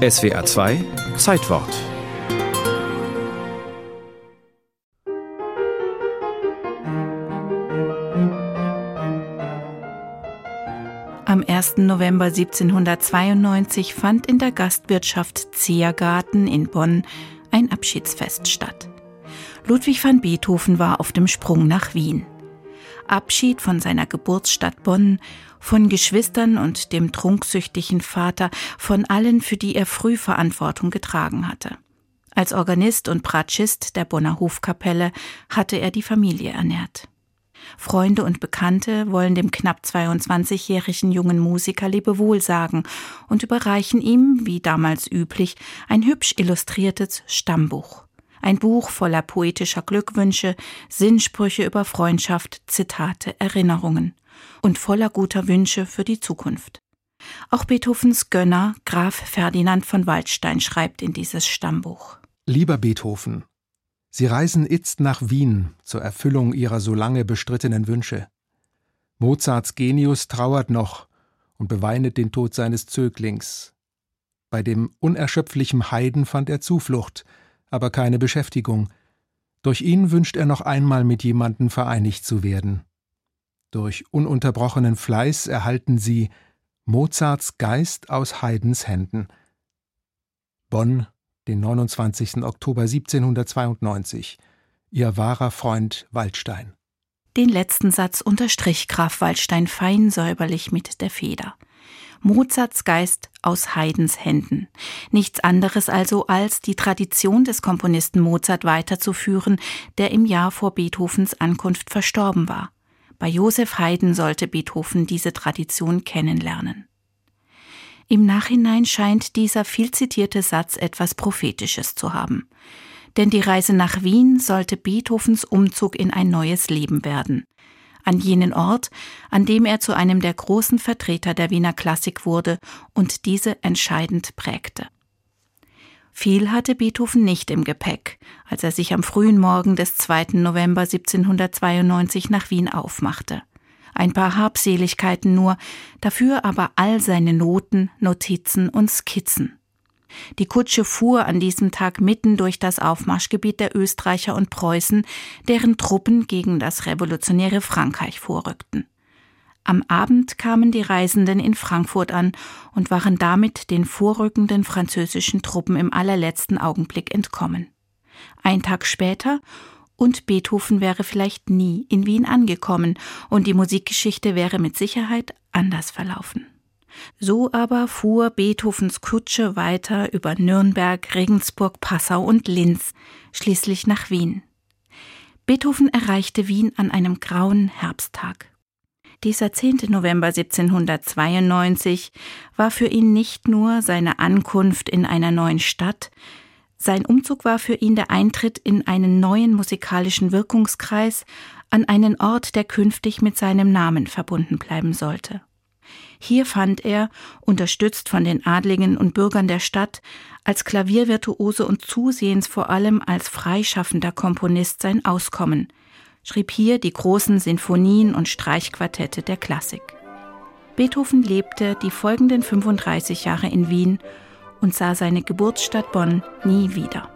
SWA 2 Zeitwort Am 1. November 1792 fand in der Gastwirtschaft Ziergarten in Bonn ein Abschiedsfest statt. Ludwig van Beethoven war auf dem Sprung nach Wien. Abschied von seiner Geburtsstadt Bonn, von Geschwistern und dem trunksüchtigen Vater, von allen, für die er früh Verantwortung getragen hatte. Als Organist und Bratschist der Bonner Hofkapelle hatte er die Familie ernährt. Freunde und Bekannte wollen dem knapp 22-jährigen jungen Musiker Lebewohl sagen und überreichen ihm, wie damals üblich, ein hübsch illustriertes Stammbuch. Ein Buch voller poetischer Glückwünsche, Sinnsprüche über Freundschaft, Zitate, Erinnerungen und voller guter Wünsche für die Zukunft. Auch Beethovens Gönner, Graf Ferdinand von Waldstein, schreibt in dieses Stammbuch. Lieber Beethoven, Sie reisen itzt nach Wien zur Erfüllung Ihrer so lange bestrittenen Wünsche. Mozarts Genius trauert noch und beweinet den Tod seines Zöglings. Bei dem unerschöpflichen Heiden fand er Zuflucht, aber keine Beschäftigung. Durch ihn wünscht er noch einmal mit jemanden vereinigt zu werden. Durch ununterbrochenen Fleiß erhalten sie Mozarts Geist aus Haydns Händen. Bonn, den 29. Oktober 1792. Ihr wahrer Freund Waldstein. Den letzten Satz unterstrich Graf Waldstein fein säuberlich mit der Feder. Mozarts Geist aus Haydns Händen. Nichts anderes also als die Tradition des Komponisten Mozart weiterzuführen, der im Jahr vor Beethovens Ankunft verstorben war. Bei Joseph Haydn sollte Beethoven diese Tradition kennenlernen. Im Nachhinein scheint dieser viel zitierte Satz etwas Prophetisches zu haben. Denn die Reise nach Wien sollte Beethovens Umzug in ein neues Leben werden. An jenen Ort, an dem er zu einem der großen Vertreter der Wiener Klassik wurde und diese entscheidend prägte. Viel hatte Beethoven nicht im Gepäck, als er sich am frühen Morgen des 2. November 1792 nach Wien aufmachte ein paar Habseligkeiten nur, dafür aber all seine Noten, Notizen und Skizzen. Die Kutsche fuhr an diesem Tag mitten durch das Aufmarschgebiet der Österreicher und Preußen, deren Truppen gegen das revolutionäre Frankreich vorrückten. Am Abend kamen die Reisenden in Frankfurt an und waren damit den vorrückenden französischen Truppen im allerletzten Augenblick entkommen. Ein Tag später und Beethoven wäre vielleicht nie in Wien angekommen und die Musikgeschichte wäre mit Sicherheit anders verlaufen. So aber fuhr Beethovens Kutsche weiter über Nürnberg, Regensburg, Passau und Linz, schließlich nach Wien. Beethoven erreichte Wien an einem grauen Herbsttag. Dieser 10. November 1792 war für ihn nicht nur seine Ankunft in einer neuen Stadt, sein Umzug war für ihn der Eintritt in einen neuen musikalischen Wirkungskreis, an einen Ort, der künftig mit seinem Namen verbunden bleiben sollte. Hier fand er, unterstützt von den Adligen und Bürgern der Stadt, als Klaviervirtuose und zusehends vor allem als freischaffender Komponist sein Auskommen, schrieb hier die großen Sinfonien und Streichquartette der Klassik. Beethoven lebte die folgenden 35 Jahre in Wien und sah seine Geburtsstadt Bonn nie wieder.